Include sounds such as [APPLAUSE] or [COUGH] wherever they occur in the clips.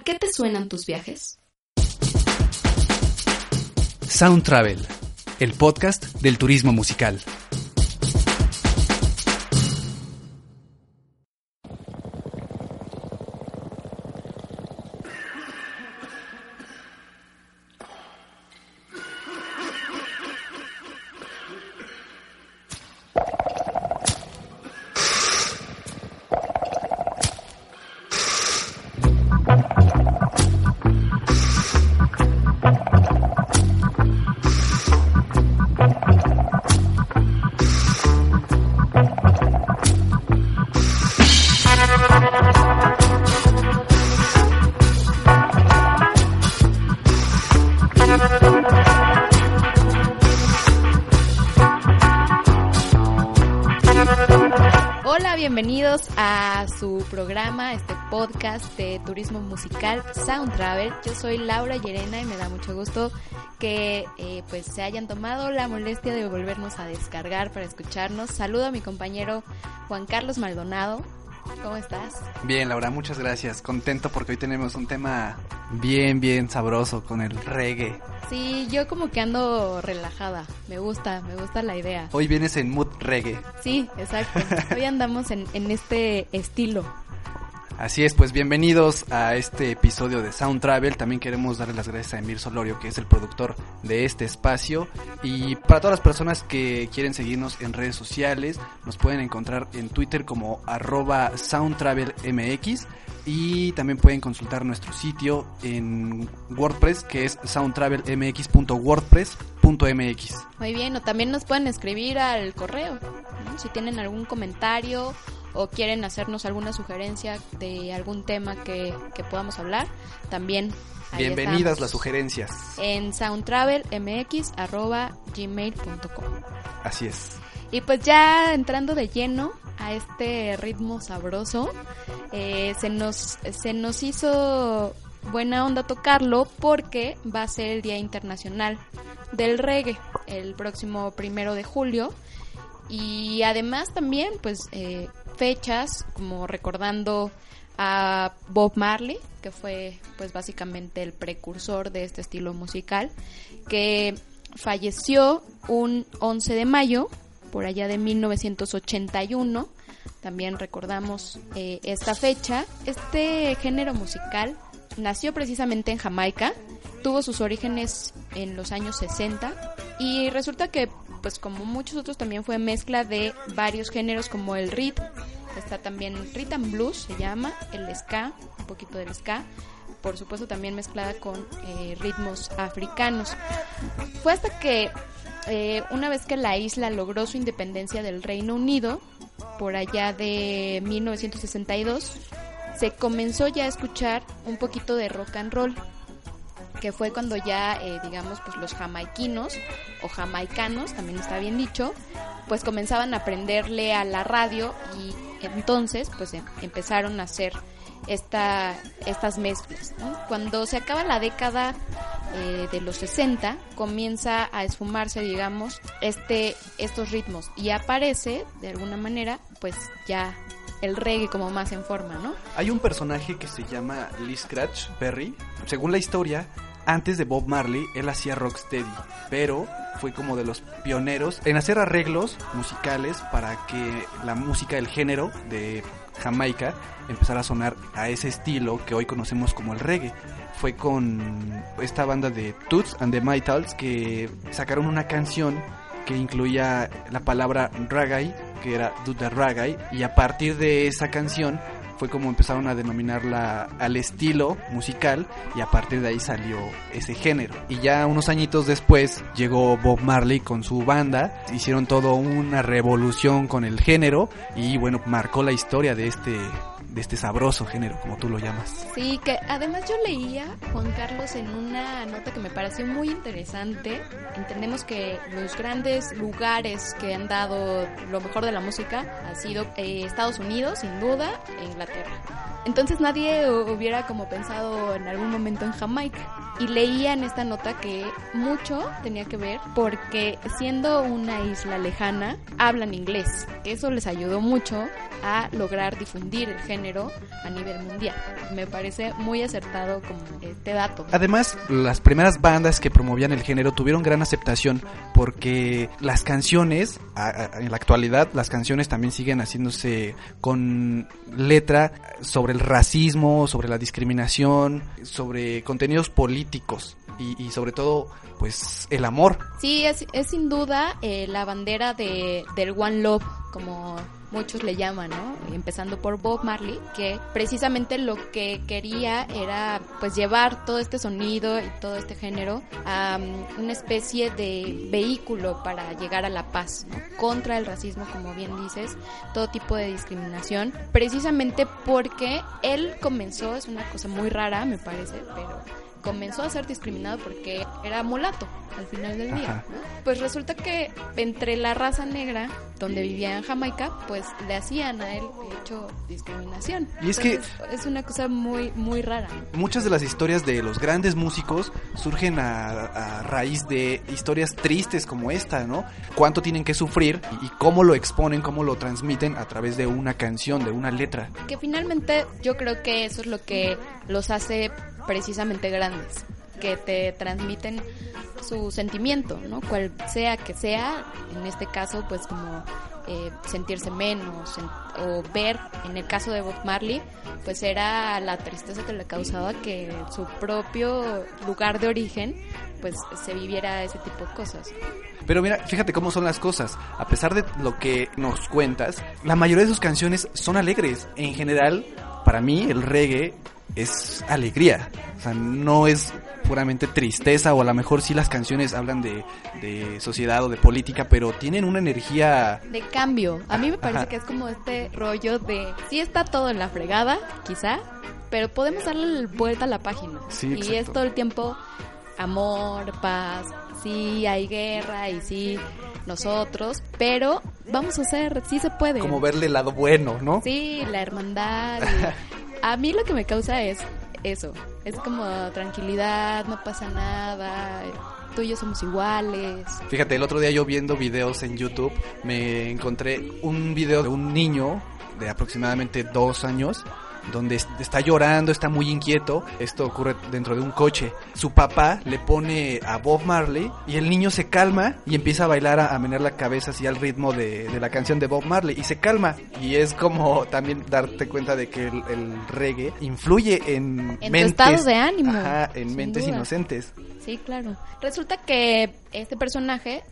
¿A qué te suenan tus viajes? Sound Travel, el podcast del turismo musical. Podcast de turismo musical Sound Travel. Yo soy Laura Llerena y me da mucho gusto que eh, pues se hayan tomado la molestia de volvernos a descargar para escucharnos. Saludo a mi compañero Juan Carlos Maldonado. ¿Cómo estás? Bien, Laura, muchas gracias. Contento porque hoy tenemos un tema bien, bien sabroso con el reggae. Sí, yo como que ando relajada. Me gusta, me gusta la idea. Hoy vienes en mood reggae. Sí, exacto. [LAUGHS] Hoy andamos en, en este estilo. Así es, pues bienvenidos a este episodio de Sound Travel. También queremos darle las gracias a Emir Solorio, que es el productor de este espacio. Y para todas las personas que quieren seguirnos en redes sociales, nos pueden encontrar en Twitter como arroba soundtravelmx. Y también pueden consultar nuestro sitio en WordPress, que es soundtravelmx.wordpress.mx. Muy bien, o también nos pueden escribir al correo, si tienen algún comentario o quieren hacernos alguna sugerencia de algún tema que, que podamos hablar, también. ahí Bienvenidas estamos. las sugerencias. En soundtravelmx.gmail.com Así es. Y pues ya entrando de lleno a este ritmo sabroso, eh, se, nos, se nos hizo buena onda tocarlo porque va a ser el Día Internacional del Reggae el próximo primero de julio. Y además también, pues, eh, fechas como recordando a Bob Marley, que fue, pues, básicamente el precursor de este estilo musical, que falleció un 11 de mayo, por allá de 1981. También recordamos eh, esta fecha. Este género musical nació precisamente en Jamaica, tuvo sus orígenes en los años 60 y resulta que pues como muchos otros también fue mezcla de varios géneros como el rhythm, está también rhythm blues se llama, el ska, un poquito del ska, por supuesto también mezclada con eh, ritmos africanos. Fue hasta que eh, una vez que la isla logró su independencia del Reino Unido, por allá de 1962, se comenzó ya a escuchar un poquito de rock and roll que fue cuando ya, eh, digamos, pues los jamaiquinos o jamaicanos, también está bien dicho, pues comenzaban a aprenderle a la radio y entonces pues em- empezaron a hacer esta, estas mezclas. Cuando se acaba la década eh, de los 60, comienza a esfumarse, digamos, este, estos ritmos y aparece, de alguna manera, pues ya el reggae como más en forma, ¿no? Hay un personaje que se llama Lee Scratch Perry. Según la historia, antes de Bob Marley, él hacía rocksteady, pero fue como de los pioneros en hacer arreglos musicales para que la música del género de Jamaica empezara a sonar a ese estilo que hoy conocemos como el reggae. Fue con esta banda de Toots and the Maytals que sacaron una canción que incluía la palabra reggae, que era the Reggae, y a partir de esa canción fue como empezaron a denominarla al estilo musical y a partir de ahí salió ese género. Y ya unos añitos después llegó Bob Marley con su banda, hicieron todo una revolución con el género y bueno, marcó la historia de este de este sabroso género, como tú lo llamas. Sí, que además yo leía, Juan Carlos, en una nota que me pareció muy interesante. Entendemos que los grandes lugares que han dado lo mejor de la música ha sido eh, Estados Unidos, sin duda, e Inglaterra. Entonces nadie hubiera como pensado en algún momento en Jamaica. y leía en esta nota que mucho tenía que ver porque siendo una isla lejana, hablan inglés. Eso les ayudó mucho a lograr difundir el género a nivel mundial. Me parece muy acertado como este dato. Además, las primeras bandas que promovían el género tuvieron gran aceptación porque las canciones, en la actualidad, las canciones también siguen haciéndose con letra sobre el racismo, sobre la discriminación, sobre contenidos políticos y, sobre todo pues el amor. Sí, es, es sin duda eh, la bandera de, del One Love, como muchos le llaman, ¿no? Empezando por Bob Marley, que precisamente lo que quería era pues llevar todo este sonido y todo este género a um, una especie de vehículo para llegar a la paz, ¿no? contra el racismo, como bien dices, todo tipo de discriminación, precisamente porque él comenzó, es una cosa muy rara, me parece, pero comenzó a ser discriminado porque era mulato al final del día. Pues resulta que entre la raza negra, donde vivía en Jamaica, pues le hacían a él hecho discriminación. Y es que es una cosa muy muy rara. Muchas de las historias de los grandes músicos surgen a, raíz de historias tristes como esta, ¿no? Cuánto tienen que sufrir y, y cómo lo exponen, cómo lo transmiten a través de una canción, de una letra. Que finalmente yo creo que eso es lo que los hace precisamente grandes, que te transmiten su sentimiento, ¿no? Cual sea que sea, en este caso, pues como eh, sentirse menos o ver, en el caso de Bob Marley, pues era la tristeza que le causaba que su propio lugar de origen, pues se viviera ese tipo de cosas. Pero mira, fíjate cómo son las cosas. A pesar de lo que nos cuentas, la mayoría de sus canciones son alegres. En general, para mí, el reggae es alegría. O sea, no es puramente tristeza o a lo mejor sí las canciones hablan de, de sociedad o de política, pero tienen una energía... De cambio. A mí me parece que es como este rollo de... Sí está todo en la fregada, quizá, pero podemos darle vuelta a la página. Sí, y es todo el tiempo amor, paz, sí hay guerra y sí nosotros, pero vamos a hacer, sí se puede. Como verle el lado bueno, ¿no? Sí, la hermandad. Y [LAUGHS] a mí lo que me causa es eso. Es como tranquilidad, no pasa nada, tú y yo somos iguales. Fíjate, el otro día yo viendo videos en YouTube me encontré un video de un niño de aproximadamente dos años donde está llorando, está muy inquieto. Esto ocurre dentro de un coche. Su papá le pone a Bob Marley y el niño se calma y empieza a bailar, a, menear la cabeza así al ritmo de, la canción de Bob Marley y se calma. Y es como también darte cuenta de que el, reggae influye en, en mentes. de ánimo. en mentes inocentes. Sí, claro. Resulta que este personaje,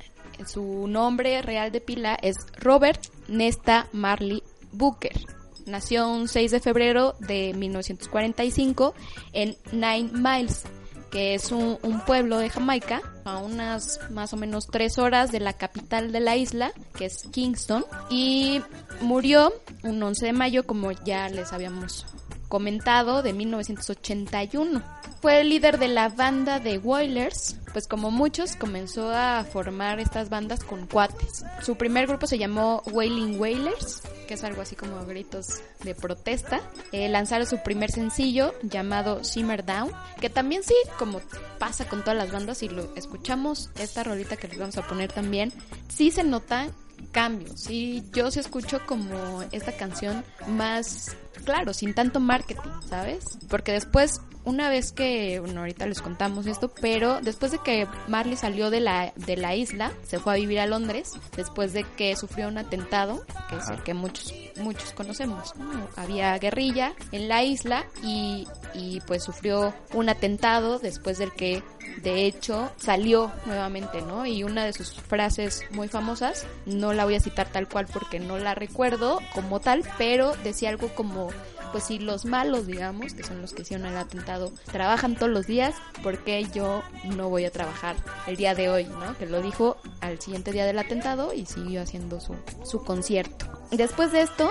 su nombre real de pila es Robert Nesta Marley Booker Nació un 6 de febrero de 1945 en Nine Miles, que es un, pueblo de Jamaica, a unas más o menos tres horas de la capital de la isla, que es Kingston, y murió un 11 de mayo, como ya les habíamos comentado, de 1981. Fue el líder de la banda de Wailers, pues como muchos comenzó a formar estas bandas con cuates. Su primer grupo se llamó Wailing Wailers, que es algo así como gritos de protesta. Eh, lanzaron su primer sencillo llamado Simmer Down, que también sí, como pasa con todas las bandas y lo escuchamos, esta rolita que les vamos a poner también, sí se nota cambios y yo sí escucho como esta canción más claro, sin tanto marketing, ¿sabes? Porque después una vez que, bueno, ahorita les contamos esto, pero después de que Marley salió de la, de la isla, se fue a vivir a Londres, después de que sufrió un atentado, que es el que muchos, muchos conocemos, Había guerrilla en la isla y, y pues sufrió un atentado después del que de hecho salió nuevamente, ¿no? Y una de sus frases muy famosas, no la voy a citar tal cual porque no la recuerdo como tal, pero decía algo como pues si los malos, digamos, que son los que hicieron el atentado, trabajan todos los días, ¿por qué yo no voy a trabajar el día de hoy, ¿no? Que lo dijo al siguiente día del atentado y siguió haciendo su, su concierto. Después de esto,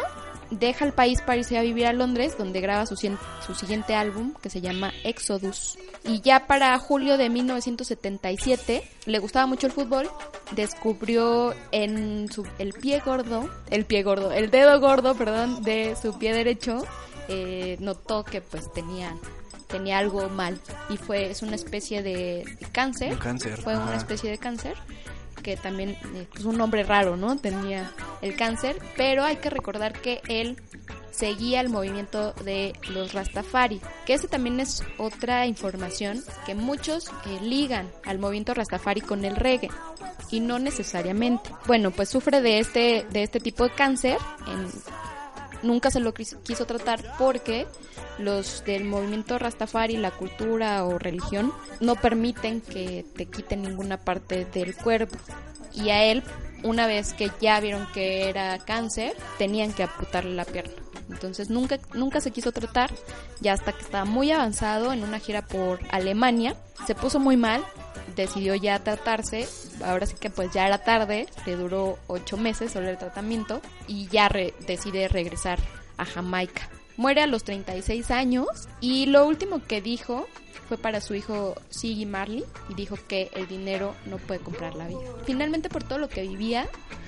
deja el país para irse a vivir a Londres, donde graba su, su, siguiente álbum, que se llama Exodus. Y ya para julio de 1977, le gustaba mucho el fútbol, descubrió en su, el pie gordo, el pie gordo, el dedo gordo, perdón, de su pie derecho, eh, notó que pues tenía tenía algo mal y fue es una especie de, cáncer. Fue una especie de cáncer que también es eh, pues, un nombre raro, ¿no? Tenía el cáncer, pero hay que recordar que él seguía el movimiento de los Rastafari, que ese también es otra información que muchos eh, ligan al movimiento Rastafari con el reggae y no necesariamente. Bueno, pues sufre de este de este tipo de cáncer, nunca se lo quiso tratar porque los del movimiento Rastafari, la cultura o religión, no permiten que te quiten ninguna parte del cuerpo. Y a él, una vez que ya vieron que era cáncer, tenían que amputarle la pierna. Entonces nunca, nunca se quiso tratar, ya hasta que estaba muy avanzado en una gira por Alemania, se puso muy mal, decidió ya tratarse, ahora sí que pues ya era tarde, le duró ocho meses solo el tratamiento y ya decide regresar a Jamaica. Muere a los 36 años y lo último que dijo fue para su hijo Siggy Marley y dijo que el dinero no puede comprar la vida. Finalmente por todo lo que vivía,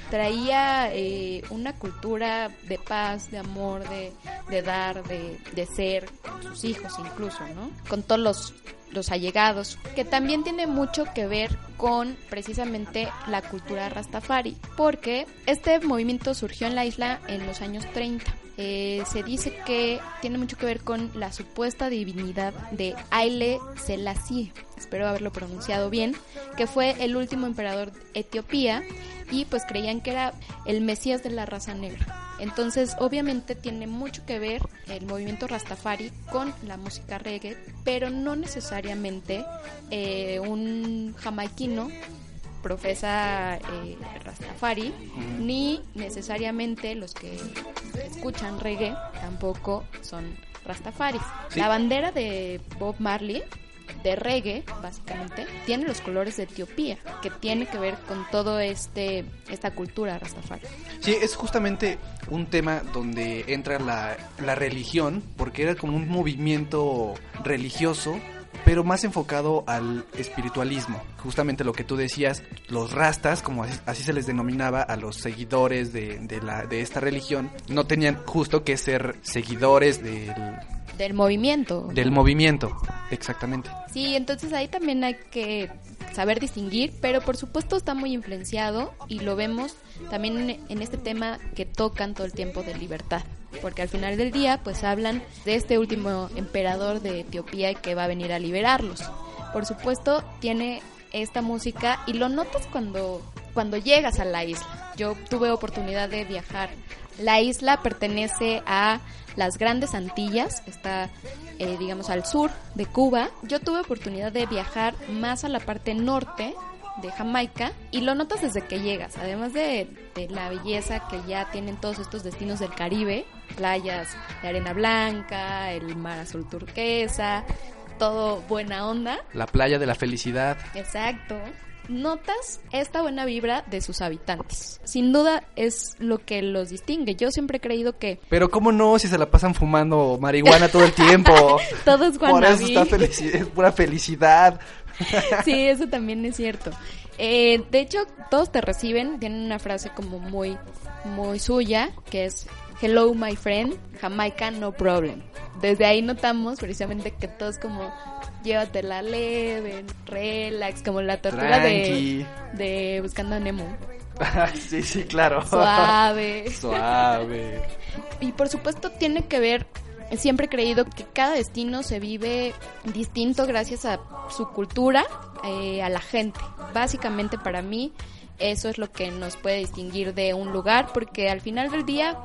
traía eh, una cultura de paz, de amor, de, de dar, de, de, ser con sus hijos incluso, ¿no? Con todos los, los allegados, que también tiene mucho que ver con precisamente la cultura rastafari, porque este movimiento surgió en la isla en los años 30 eh, se dice que tiene mucho que ver con la supuesta divinidad de Haile Selassie, espero haberlo pronunciado bien, que fue el último emperador de Etiopía y pues creían que era el Mesías de la raza negra. Entonces, obviamente tiene mucho que ver el movimiento Rastafari con la música reggae, pero no necesariamente eh, un jamaiquino profesa eh, Rastafari, ni necesariamente los que escuchan reggae tampoco son Rastafaris. La bandera de Bob Marley de reggae, básicamente, tiene los colores de Etiopía, que tiene que ver con todo este esta cultura rastafari. Sí, es justamente un tema donde entra la, la religión, porque era como un movimiento religioso pero más enfocado al espiritualismo. Justamente lo que tú decías, los rastas, como así, se les denominaba a los seguidores de, de, la, de esta religión, no tenían justo que ser seguidores del del movimiento. Del movimiento, exactamente. Sí, entonces ahí también hay que saber distinguir, pero por supuesto está muy influenciado y lo vemos también en este tema que tocan todo el tiempo de libertad, porque al final del día pues hablan de este último emperador de Etiopía que va a venir a liberarlos. Por supuesto tiene esta música y lo notas cuando cuando llegas a la isla. Yo tuve oportunidad de viajar. La isla pertenece a las Grandes Antillas, está eh, digamos al sur de Cuba. Yo tuve oportunidad de viajar más a la parte norte de Jamaica y lo notas desde que llegas, además de, la belleza que ya tienen todos estos destinos del Caribe, playas de arena blanca, el mar azul turquesa, todo buena onda. La playa de la felicidad. Exacto notas esta buena vibra de sus habitantes. Sin duda es lo que los distingue. Yo siempre he creído que... Pero cómo no si se la pasan fumando marihuana todo el tiempo. [LAUGHS] todo es Por eso está es pura felicidad. [LAUGHS] sí, eso también es cierto. Eh, de hecho, todos te reciben, tienen una frase como muy, muy suya, que es Hello my friend, Jamaica no problem. Desde ahí notamos precisamente que todos como llévatela leve, relax, como la tortura de, de Buscando a Nemo. [LAUGHS] sí, sí, claro. Suave. Suave. [LAUGHS] Y por supuesto tiene que ver, siempre he creído que cada destino se vive distinto gracias a su cultura, eh, a la gente. Básicamente para mí eso es lo que nos puede distinguir de un lugar, porque al final del día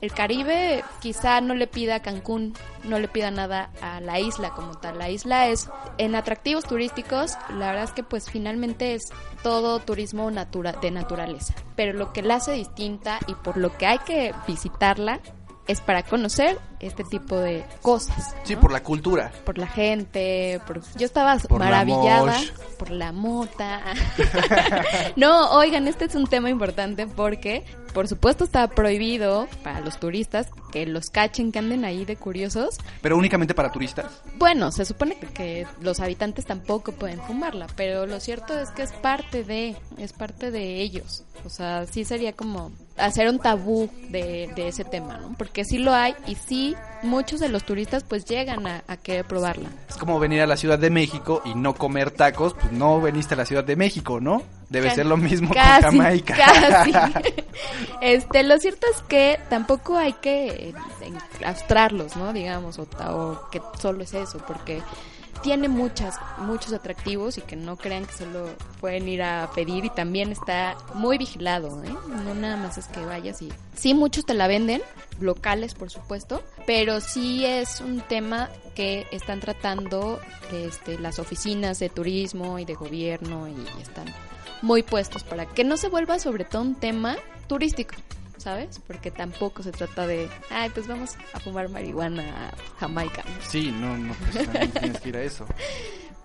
el Caribe quizá no le pida a Cancún, no le pida nada a la isla como tal. La isla es en atractivos turísticos, la verdad es que pues finalmente es todo turismo natura de naturaleza. Pero lo que la hace distinta y por lo que hay que visitarla es para conocer este tipo de cosas. Sí, por la cultura. Por la gente, yo estaba maravillada por la mota. [LAUGHS] no, oigan, este es un tema importante porque, por supuesto, está prohibido para los turistas que los cachen, que anden ahí de curiosos. ¿Pero únicamente para turistas? Bueno, se supone que los habitantes tampoco pueden fumarla, pero lo cierto es que es parte de, es parte de ellos. O sea, sí sería como hacer un tabú de, de ese tema, ¿no? Porque sí lo hay y sí muchos de los turistas pues llegan a, a querer probarla. Es como venir a la Ciudad de México y no comer tacos, pues no veniste a la Ciudad de México, ¿no? Debe ser lo mismo casi, con Jamaica. Casi. [LAUGHS] Este, lo cierto es que tampoco hay que enclaustrarlos, ¿no? Digamos, o que solo es eso, porque tiene muchas, muchos atractivos y que no crean que solo pueden ir a pedir y también está muy vigilado, ¿eh? No nada más es que vayas y... Sí, muchos te la venden, locales por supuesto, pero sí es un tema que están tratando este, las oficinas de turismo y de gobierno y están muy puestos para que no se vuelva sobre todo un tema turístico, ¿sabes? Porque tampoco se trata de, ay, pues vamos a fumar marihuana a Jamaica. Sí, no, no, pues también [LAUGHS] tienes que ir a eso.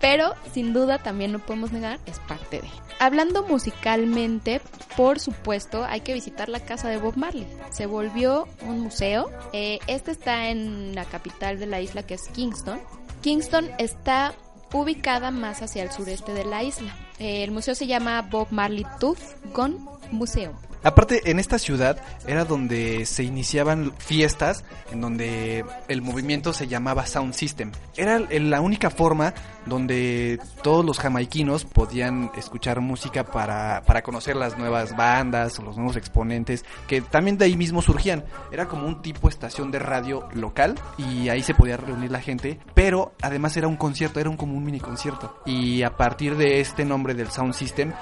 Pero sin duda también no podemos negar, es parte de. Hablando musicalmente, por supuesto, hay que visitar la casa de Bob Marley. Se volvió un museo. Eh, este está en la capital de la isla que es Kingston. Kingston está ubicada más hacia el sureste de la isla. Eh, el museo se llama Bob Marley Tooth Gun Museum. Aparte, en esta ciudad era donde se iniciaban fiestas, en donde el movimiento se llamaba Sound System. Era la única forma donde todos los jamaiquinos podían escuchar música para, para conocer las nuevas bandas los nuevos exponentes, que también de ahí mismo surgían. Era como un tipo estación de radio local y ahí se podía reunir la gente, pero además era un concierto, era un, como un mini concierto. Y a partir de este nombre del Sound System,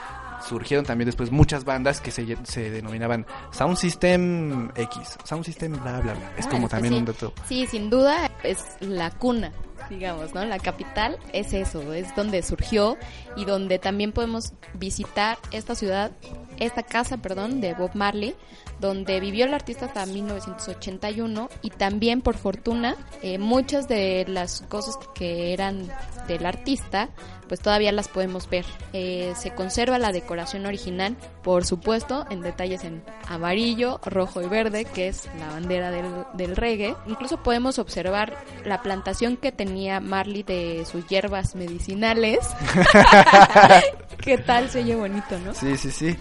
surgieron también después muchas bandas que se, se denominaban Sound System X, Sound System bla bla bla. Es Ah, como también sí. un dato. Sí, sin duda es la cuna, digamos, ¿no? La capital es eso, es donde surgió y donde también podemos visitar esta ciudad, esta casa, perdón, de Bob Marley, donde vivió el artista hasta 1981 y también por fortuna eh, muchas de las cosas que eran del artista pues todavía las podemos ver. Eh, se conserva la decoración original, por supuesto, en detalles en amarillo, rojo y verde, que es la bandera del, del reggae. Incluso podemos observar la plantación que tenía Marley de sus hierbas medicinales. [LAUGHS] ¿Qué tal? Se oye bonito, ¿no? Sí, sí, sí.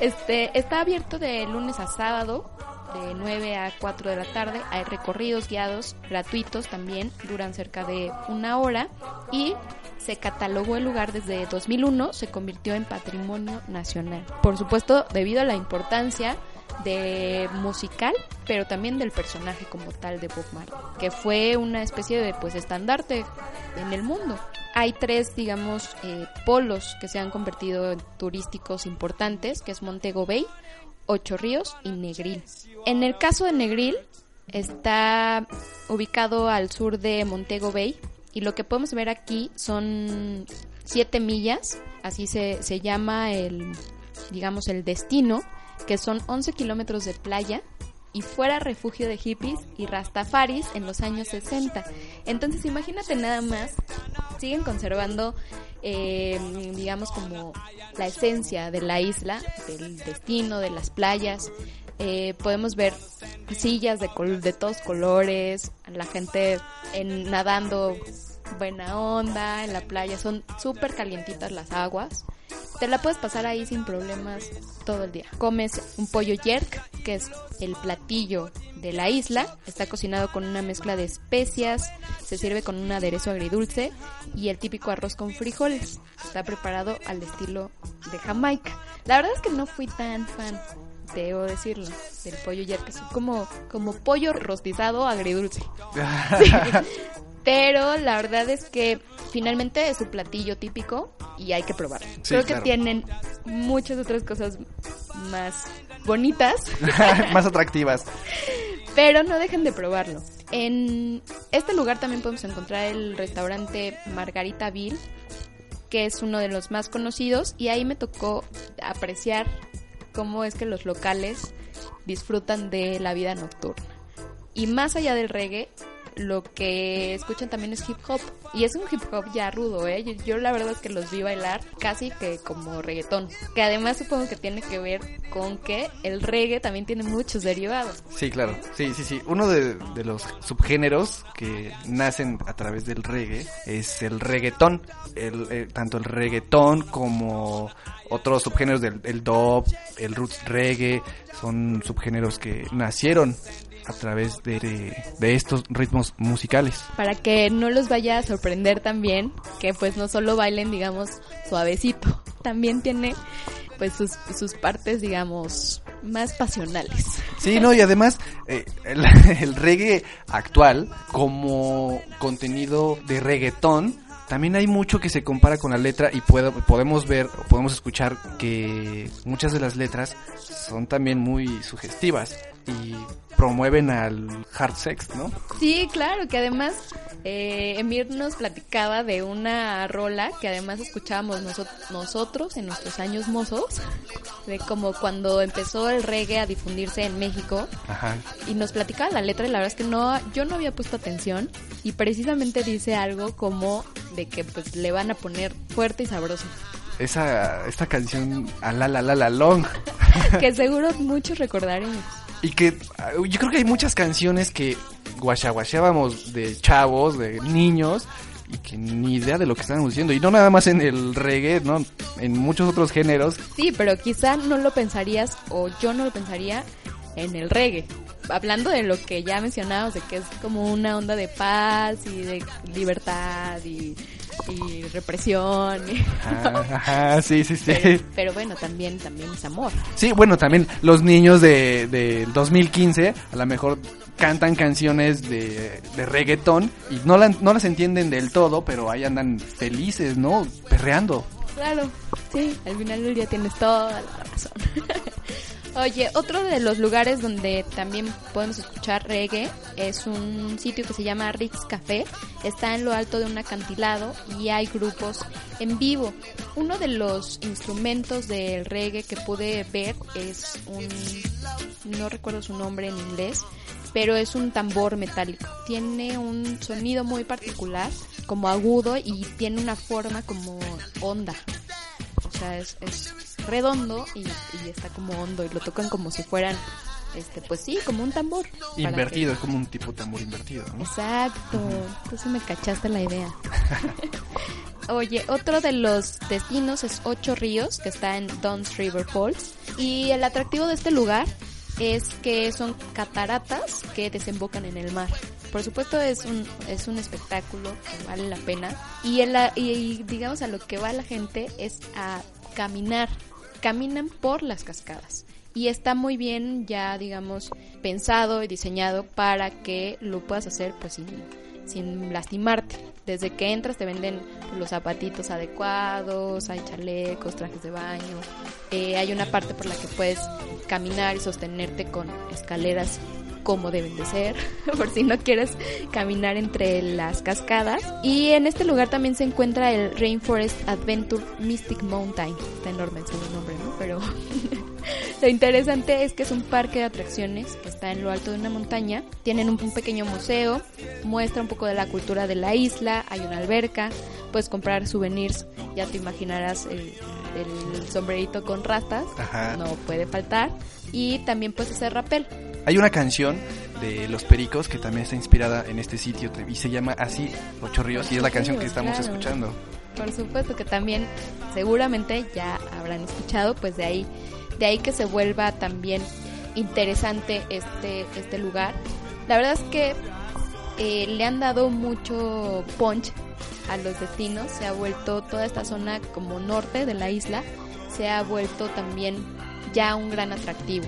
Este, está abierto de lunes a sábado, de 9 a 4 de la tarde. Hay recorridos guiados gratuitos también, duran cerca de una hora. Y se catalogó el lugar desde 2001, se convirtió en patrimonio nacional. Por supuesto, debido a la importancia de musical, pero también del personaje como tal de Bob Marley, que fue una especie de pues estandarte en el mundo. Hay tres, digamos, eh, polos que se han convertido en turísticos importantes, que es Montego Bay, Ocho Ríos y Negril. En el caso de Negril, está ubicado al sur de Montego Bay y lo que podemos ver aquí son siete millas, así se, se llama el, digamos, el destino, que son 11 kilómetros de playa y fuera refugio de hippies y rastafaris en los años 60. Entonces imagínate nada más, siguen conservando, eh, digamos, como la esencia de la isla, del destino, de las playas. Eh, podemos ver sillas de, col- de todos colores, la gente en, nadando buena onda en la playa, son súper calientitas las aguas. Te la puedes pasar ahí sin problemas todo el día. Comes un pollo yerk, que es el platillo de la isla. Está cocinado con una mezcla de especias, se sirve con un aderezo agridulce y el típico arroz con frijoles. Está preparado al estilo de Jamaica. La verdad es que no fui tan fan, debo decirlo, del pollo yerk. Es como, como pollo rostizado agridulce. [LAUGHS] Sí. Pero la verdad es que finalmente es su platillo típico y hay que probarlo. Sí, Creo que claro. tienen muchas otras cosas más bonitas, [LAUGHS] Más atractivas. pero no dejen de probarlo. En este lugar también podemos encontrar el restaurante Margarita Bill, que es uno de los más conocidos y ahí me tocó apreciar cómo es que los locales disfrutan de la vida nocturna. Y más allá del reggae, lo que escuchan también es hip hop. Y es un hip hop ya rudo, ¿eh? Yo, la verdad es que los vi bailar casi que como reggaetón. Que además supongo que tiene que ver con que el reggae también tiene muchos derivados. Sí, claro. Sí, sí, sí. Uno de, de los subgéneros que nacen a través del reggae es el reggaetón. El, eh, tanto el reggaetón como otros subgéneros del el dub, el roots reggae, son subgéneros que nacieron a través de, de, de, estos ritmos musicales. Para que no los vaya a sorprender también, que pues no solo bailen, digamos, suavecito, también tiene pues sus, sus partes, digamos, más pasionales. Sí, no, y además eh, el, [LAUGHS] el reggae actual como contenido de reggaetón también hay mucho que se compara con la letra y puedo, podemos ver, podemos escuchar que muchas de las letras son también muy sugestivas y promueven al hard sex, ¿no? Sí, claro, que además eh, Emir nos platicaba de una rola que además escuchábamos noso nosotros en nuestros años mozos, de como cuando empezó el reggae a difundirse en México. Ajá. Y nos platicaba la letra y la verdad es que no, yo no había puesto atención y precisamente dice algo como de que pues le van a poner fuerte y sabroso. Esa, esta canción, a la la la la long. [LAUGHS] que seguro muchos recordaremos. Y que yo creo que hay muchas canciones que guachaguachábamos de chavos, de niños, y que ni idea de lo que están diciendo. Y no nada más en el reggae, ¿no? En muchos otros géneros. Sí, pero quizá no lo pensarías, o yo no lo pensaría, en el reggae. Hablando de lo que ya mencionamos, de que es como una onda de paz y de libertad y y represión. [LAUGHS] Ajá, ajá, sí, sí, sí. Pero, pero, bueno, también, también es amor. Sí, bueno, también los niños de, de 2015 a lo mejor cantan canciones de, de reggaetón y no, la, no las entienden del todo, pero ahí andan felices, ¿no? Perreando. Claro, sí, al final del día tienes toda la razón. [LAUGHS] Oye, otro de los lugares donde también podemos escuchar reggae es un sitio que se llama Ritz Café. Está en lo alto de un acantilado y hay grupos en vivo. Uno de los instrumentos del reggae que pude ver es un, no recuerdo su nombre en inglés, pero es un tambor metálico. Tiene un sonido muy particular, como agudo y tiene una forma como onda. O sea, es redondo y, y, está como hondo y lo tocan como si fueran, este, pues sí, como un tambor. Invertido, que... es como un tipo de tambor invertido, ¿no? Exacto, uh -huh. entonces me cachaste la idea. [LAUGHS] Oye, otro de los destinos es Ocho Ríos, que está en Dons River Falls. Y el atractivo de este lugar es que son cataratas que desembocan en el mar. Por supuesto es un, es un espectáculo que vale la pena. Y, el, y digamos a lo que va la gente es a caminar. Caminan por las cascadas. Y está muy bien ya, digamos, pensado y diseñado para que lo puedas hacer pues sin, sin lastimarte. Desde que entras te venden los zapatitos adecuados, hay chalecos, trajes de baño. Eh, hay una parte por la que puedes caminar y sostenerte con escaleras como deben de ser, [LAUGHS] por si no quieres caminar entre las cascadas. Y en este lugar también se encuentra el Rainforest Adventure Mystic Mountain. Está enorme el segundo nombre, ¿no? Pero [LAUGHS] lo interesante es que es un parque de atracciones que está en lo alto de una montaña. Tienen un, pequeño museo, muestra un poco de la cultura de la isla, hay una alberca, puedes comprar souvenirs, ya te imaginarás el, el sombrerito con rastas, Ajá. no puede faltar. Y también puedes hacer rappel. Hay una canción de Los Pericos que también está inspirada en este sitio y se llama así Ocho Ríos y es la canción que estamos claro. escuchando. Por supuesto que también seguramente ya habrán escuchado, pues de ahí de ahí que se vuelva también interesante este este lugar. La verdad es que eh, le han dado mucho punch a los destinos, se ha vuelto toda esta zona como norte de la isla, se ha vuelto también ya un gran atractivo.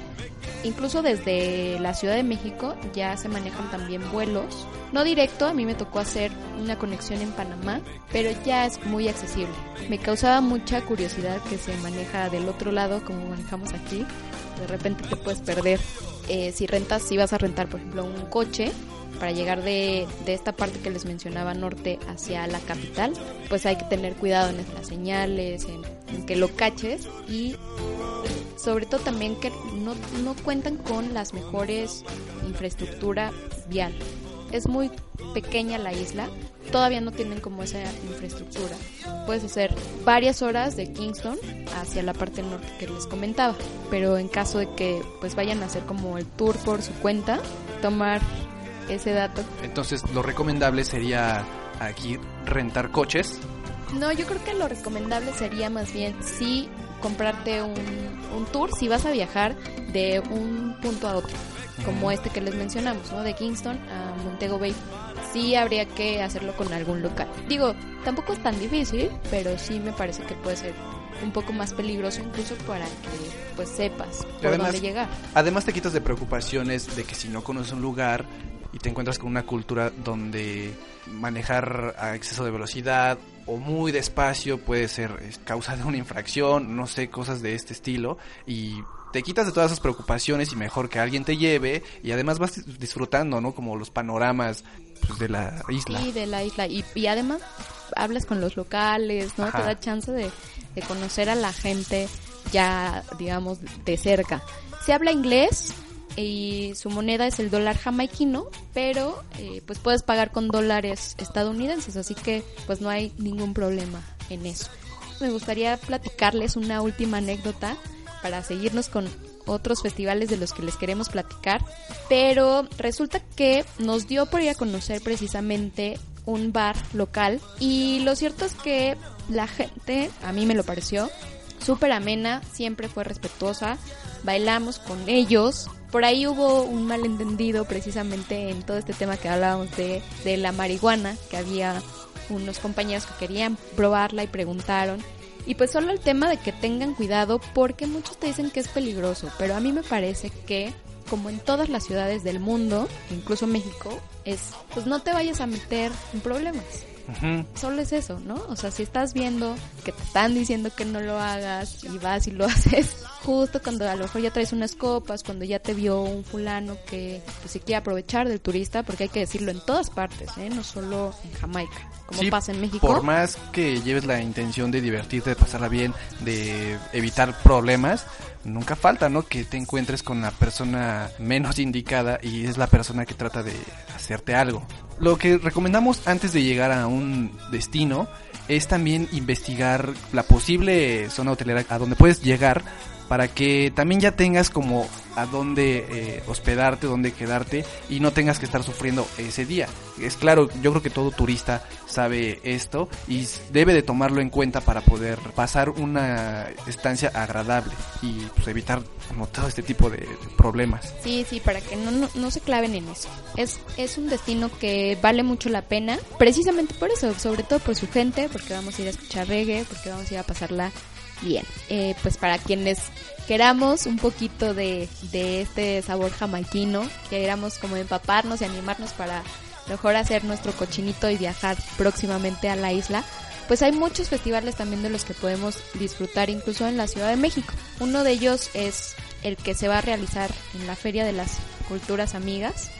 Incluso desde la Ciudad de México ya se manejan también vuelos. No directo, a mí me tocó hacer una conexión en Panamá, pero ya es muy accesible. Me causaba mucha curiosidad que se maneja del otro lado como manejamos aquí. De repente te puedes perder. Eh, si rentas, si vas a rentar, por ejemplo, un coche para llegar de, de, esta parte que les mencionaba norte hacia la capital, pues hay que tener cuidado en las señales, en, que lo caches y sobre todo también que no, no cuentan con las mejores infraestructura vial. es muy pequeña la isla, todavía no tienen como esa infraestructura. Puedes hacer varias horas de Kingston hacia la parte norte que les comentaba, pero en caso de que pues vayan a hacer como el tour por su cuenta, tomar ese dato. Entonces, lo recomendable sería aquí rentar coches. No, yo creo que lo recomendable sería más bien sí comprarte un, un tour si vas a viajar de un punto a otro, como este que les mencionamos, ¿no? De Kingston a Montego Bay. Sí habría que hacerlo con algún local. Digo, tampoco es tan difícil, pero sí me parece que puede ser un poco más peligroso incluso para que pues sepas por dónde llegar. Además te quitas de preocupaciones de que si no conoces un lugar y te encuentras con una cultura donde manejar a exceso de velocidad o muy despacio puede ser causa de una infracción, no sé, cosas de este estilo y te quitas de todas esas preocupaciones y mejor que alguien te lleve y además vas disfrutando, ¿no? Como los panoramas pues, de la isla. Sí, de la isla y, y además hablas con los locales, ¿no? Te da chance de, de conocer a la gente ya, digamos, de cerca. Se habla inglés, y su moneda es el dólar jamaiquino, pero eh, pues puedes pagar con dólares estadounidenses, así que pues no hay ningún problema en eso. Me gustaría platicarles una última anécdota para seguirnos con otros festivales de los que les queremos platicar, pero resulta que nos dio por ir a conocer precisamente un bar local y lo cierto es que la gente, a mí me lo pareció, súper amena, siempre fue respetuosa, bailamos con ellos, por ahí hubo un malentendido precisamente en todo este tema que hablábamos de, de la marihuana, que había unos compañeros que querían probarla y preguntaron. Y pues solo el tema de que tengan cuidado porque muchos te dicen que es peligroso, pero a mí me parece que como en todas las ciudades del mundo, incluso México, es pues no te vayas a meter en problemas. Solo es eso, ¿no? O sea, si estás viendo que te están diciendo que no lo hagas y vas y lo [LAUGHS] haces, justo cuando a lo mejor ya traes unas copas, cuando ya te vio un fulano que pues, se quiere aprovechar del turista, porque hay que decirlo en todas partes, ¿eh? No solo en Jamaica, como pasa en México. Por más que lleves la intención de divertirte, de pasarla bien, de evitar problemas, nunca falta, ¿no? Que te encuentres con la persona menos indicada y es la persona que trata de hacerte algo. Lo que recomendamos antes de llegar a un destino es también investigar la posible zona hotelera a donde puedes llegar para que también ya tengas como a dónde eh, hospedarte, dónde quedarte y no tengas que estar sufriendo ese día. Es claro, yo creo que todo turista sabe esto y debe de tomarlo en cuenta para poder pasar una estancia agradable y pues, evitar como todo este tipo de problemas. Sí, sí, para que no, no, se claven en eso. Es, es un destino que vale mucho la pena, precisamente por eso, sobre todo por su gente, porque vamos a ir a escuchar reggae, porque vamos a ir a pasarla bien. Eh, pues para quienes queramos un poquito de, de este sabor jamaiquino, queramos como empaparnos y animarnos para mejor hacer nuestro cochinito y viajar próximamente a la isla, pues hay muchos festivales también de los que podemos disfrutar incluso en la Ciudad de México. Uno de ellos es el que se va a realizar en la Feria de las Culturas Amigas,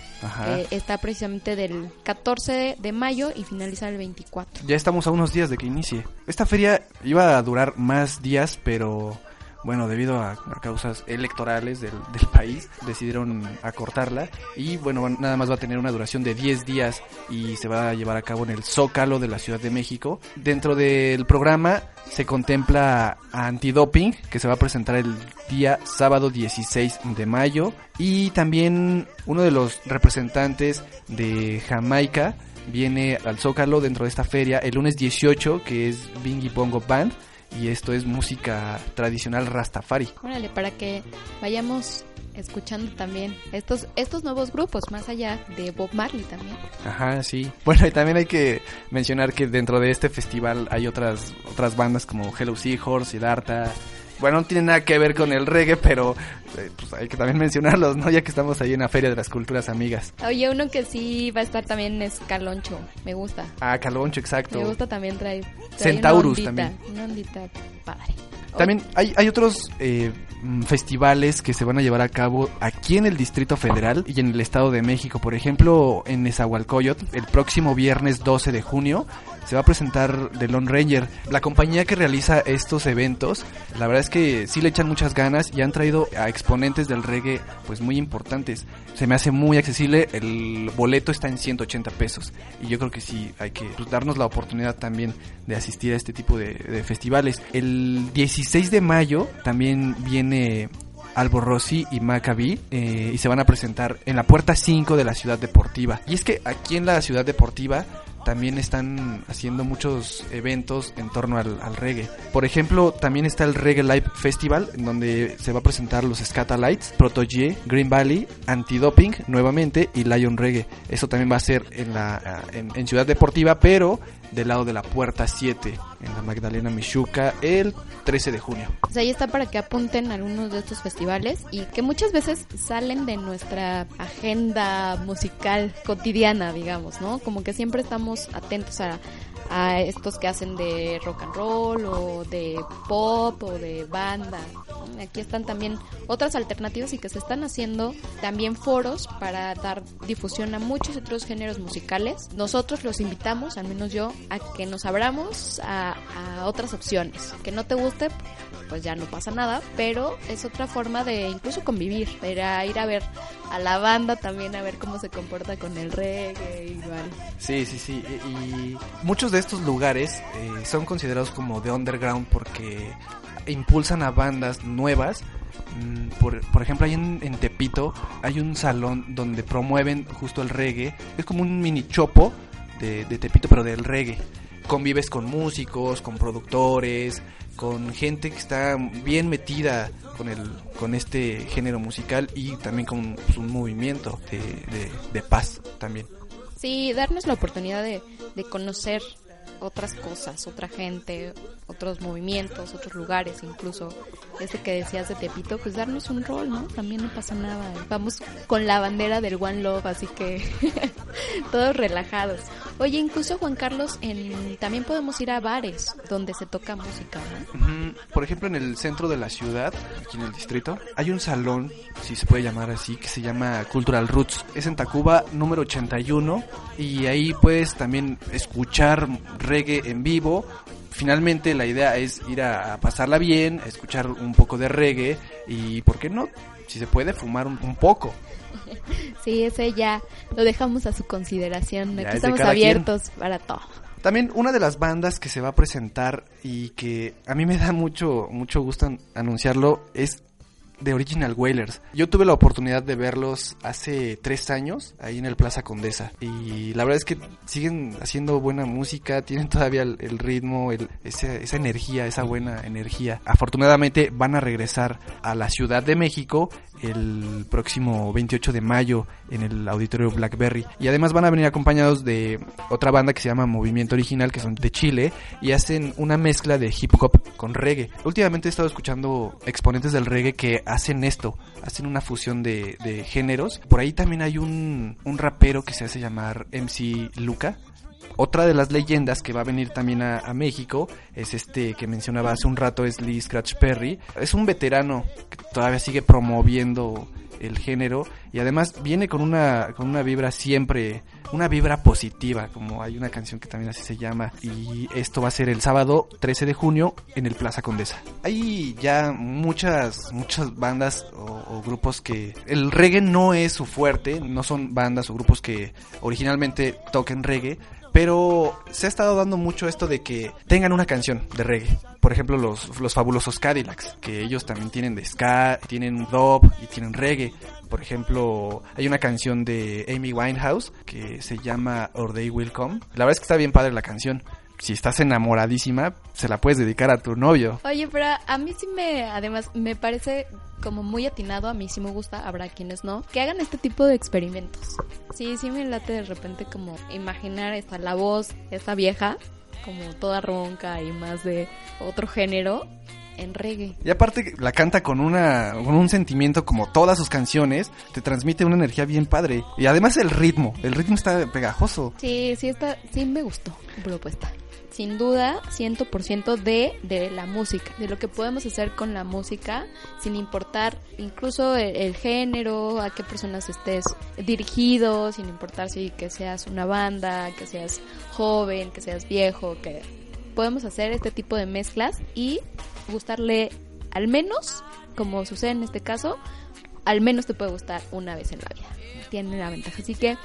está precisamente del 14 de, mayo y finaliza el 24. Ya estamos a unos días de que inicie. Esta feria iba a durar más días, pero bueno, debido a, causas electorales del, país, decidieron acortarla. Y bueno, nada más va a tener una duración de 10 días y se va a llevar a cabo en el Zócalo de la Ciudad de México. Dentro del programa se contempla a Antidoping, que se va a presentar el día sábado 16 de mayo. Y también uno de los representantes de Jamaica viene al Zócalo dentro de esta feria el lunes 18, que es Bingy Bongo Band y esto es música tradicional rastafari. Órale, para que vayamos escuchando también estos estos nuevos grupos más allá de Bob Marley también. Ajá, sí. Bueno, y también hay que mencionar que dentro de este festival hay otras otras bandas como Hello Seahorse, Siddhartha, bueno, no tiene nada que ver con el reggae, pero eh, pues hay que también [LAUGHS] mencionarlos, ¿no? Ya que estamos ahí en la Feria de las Culturas Amigas. Oye, uno que sí va a estar también es Caloncho, me gusta. Ah, Caloncho, exacto. Me gusta también traer. Centaurus también. Una ondita padre. También hay, hay otros eh, mm, festivales que se van a llevar a cabo aquí en el Distrito Federal y en el Estado de México. Por ejemplo, en Nezahualcóyotl, el próximo viernes 12 de junio, se va a presentar The Lone Ranger. La compañía que realiza estos eventos, la verdad es que sí le echan muchas ganas y han traído a exponentes del reggae pues muy importantes. Se me hace muy accesible, el boleto está en 180 pesos y yo creo que sí hay que pues, darnos la oportunidad también de asistir a este tipo de, de festivales. El 16 de mayo también viene Albo Rossi y Maccabi eh, y se van a presentar en la puerta 5 de la ciudad deportiva. Y es que aquí en la ciudad deportiva también están haciendo muchos eventos en torno al, reggae. Por ejemplo, también está el Reggae Live Festival, en donde se va a presentar los Scatalites, Protoje, Green Valley, Antidoping nuevamente y Lion Reggae. Eso también va a ser en, la, en Ciudad Deportiva, pero del lado de la puerta 7 en la Magdalena Michuca el 13 de junio. Pues ahí está para que apunten algunos de estos festivales y que muchas veces salen de nuestra agenda musical cotidiana, digamos, ¿no? Como que siempre estamos atentos a, a estos que hacen de rock and roll o de pop o de banda. Aquí están también otras alternativas y que se están haciendo también foros para dar difusión a muchos otros géneros musicales. Nosotros los invitamos, al menos yo, a que nos abramos a, otras opciones. Que no te guste, pues ya no pasa nada, pero es otra forma de incluso convivir, ir a, ver a la banda también, a ver cómo se comporta con el reggae, igual. Sí, sí, sí. Y, y muchos de estos lugares eh, son considerados como de underground porque impulsan a bandas nuevas. Mm, Por, por ejemplo, ahí en, Tepito hay un salón donde promueven justo el reggae. Es como un mini chopo de, de Tepito, pero del reggae. Convives con músicos, con productores, con gente que está bien metida con el con este género musical y también con pues, un movimiento de, de, de paz también. Sí, darnos la oportunidad de, de conocer otras cosas, otra gente, otros movimientos, otros lugares, incluso ese que decías de Tepito, pues darnos un rol, ¿no? También no pasa nada. Vamos con la bandera del One Love, así que [LAUGHS] todos relajados. Oye, incluso Juan Carlos, en, también podemos ir a bares donde se toca música, ¿no? Por ejemplo, en el centro de la ciudad, aquí en el distrito, hay un salón, si se puede llamar así, que se llama Cultural Roots. Es en Tacuba número 81 y ahí puedes también escuchar reggae en vivo. Finalmente la idea es ir a, pasarla bien, a escuchar un poco de reggae y, ¿por qué no? Si se puede, fumar un, un poco. [LAUGHS] Sí, ese ya lo dejamos a su consideración. Ya Aquí es estamos quien. abiertos para todo. También una de las bandas que se va a presentar y que a mí me da mucho, mucho gusto an- anunciarlo es The Original Wailers. Yo tuve la oportunidad de verlos hace tres años ahí en el Plaza Condesa y la verdad es que siguen haciendo buena música, tienen todavía el, ritmo, el- esa energía, esa buena energía. Afortunadamente van a regresar a la Ciudad de México el próximo 28 de mayo en el auditorio Blackberry y además van a venir acompañados de otra banda que se llama Movimiento Original que son de Chile y hacen una mezcla de hip hop con reggae. Últimamente he estado escuchando exponentes del reggae que hacen esto, hacen una fusión de, géneros. Por ahí también hay un, un rapero que se hace llamar MC Luca, otra de las leyendas que va a venir también a, México es este que mencionaba hace un rato, es Lee Scratch Perry. Es un veterano que todavía sigue promoviendo el género y además viene con una, con una vibra siempre, una vibra positiva, como hay una canción que también así se llama. Y esto va a ser el sábado 13 de junio en el Plaza Condesa. Hay ya muchas, muchas bandas o, o grupos que el reggae no es su fuerte, no son bandas o grupos que originalmente toquen reggae, pero se ha estado dando mucho esto de que tengan una canción de reggae. Por ejemplo, los, los fabulosos Cadillacs, que ellos también tienen de ska, tienen dub y tienen reggae. Por ejemplo, hay una canción de Amy Winehouse que se llama Or They Will Come. La verdad es que está bien padre la canción. Si estás enamoradísima, se la puedes dedicar a tu novio. Oye, pero a mí sí me, además, me parece como muy atinado, a mí sí me gusta, habrá quienes no, que hagan este tipo de experimentos. Sí, sí me late de repente como imaginar esta, la voz, esta vieja, como toda ronca y más de otro género, en reggae. Y aparte la canta con una con un sentimiento como todas sus canciones, te transmite una energía bien padre. Y además el ritmo, el ritmo está pegajoso. Sí, sí está, sí me gustó propuesta. Sin duda 100% de, de la música, de lo que podemos hacer con la música, sin importar incluso el, el, género, a qué personas estés dirigido, sin importar si que seas una banda, que seas joven, que seas viejo, que podemos hacer este tipo de mezclas y gustarle al menos, como sucede en este caso, al menos te puede gustar una vez en la vida. Tiene la ventaja. Así que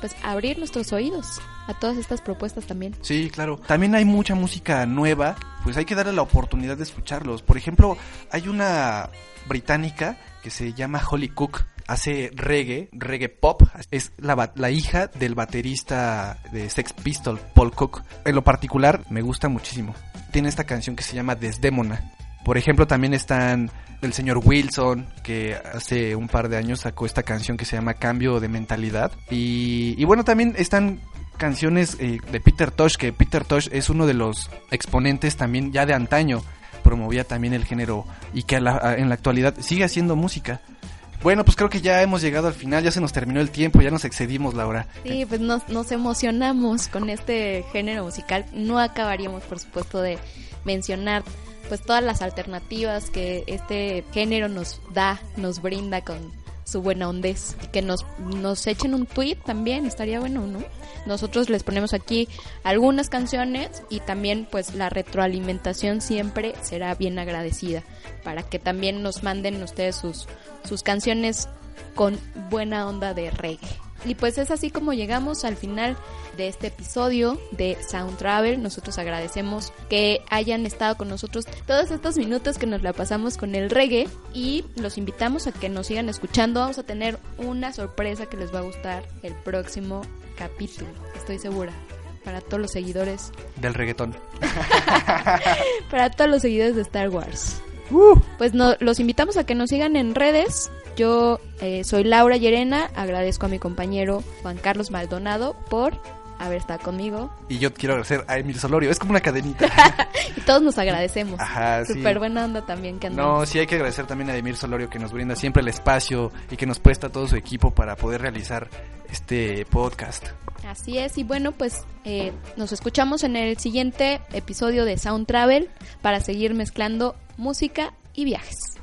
pues abrir nuestros oídos a todas estas propuestas también. Sí, claro. También hay mucha música nueva, pues hay que darle la oportunidad de escucharlos. Por ejemplo, hay una británica que se llama Holly Cook. Hace reggae, reggae pop. Es la, la hija del baterista de Sex Pistol, Paul Cook. En lo particular, me gusta muchísimo. Tiene esta canción que se llama Desdémona. Por ejemplo, también están el señor Wilson, que hace un par de años sacó esta canción que se llama Cambio de Mentalidad. Y, bueno, también están canciones eh, de Peter Tosh, que Peter Tosh es uno de los exponentes también ya de antaño, promovía también el género y que la, en la actualidad sigue haciendo música. Bueno, pues creo que ya hemos llegado al final, ya se nos terminó el tiempo, ya nos excedimos, Laura. Sí, pues nos, nos emocionamos con este género musical. No acabaríamos, por supuesto, de mencionar pues todas las alternativas que este género nos da, nos brinda con su buena ondez. Que nos, nos echen un tweet también, estaría bueno, ¿no? Nosotros les ponemos aquí algunas canciones y también pues la retroalimentación siempre será bien agradecida para que también nos manden ustedes sus, sus canciones con buena onda de reggae. Y pues es así como llegamos al final de este episodio de Sound Travel. Nosotros agradecemos que hayan estado con nosotros todos estos minutos que nos la pasamos con el reggae y los invitamos a que nos sigan escuchando. Vamos a tener una sorpresa que les va a gustar el próximo capítulo, estoy segura. Para todos los seguidores del reggaetón. [LAUGHS] para todos los seguidores de Star Wars. Uh. Pues no, los invitamos a que nos sigan en redes. Yo eh, soy Laura Llerena, agradezco a mi compañero Juan Carlos Maldonado por haber estado conmigo. Y yo quiero agradecer a Emil Solorio, es como una cadenita. [LAUGHS] y todos nos agradecemos. Ajá, Súper sí. buena onda también que andamos. No, sí hay que agradecer también a Emil Solorio que nos brinda siempre el espacio y que nos presta todo su equipo para poder realizar este podcast. Así es, y bueno, pues eh, nos escuchamos en el siguiente episodio de Sound Travel para seguir mezclando música y viajes.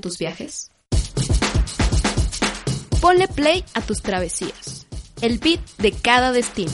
Tus viajes? Ponle play a tus travesías. El beat de cada destino.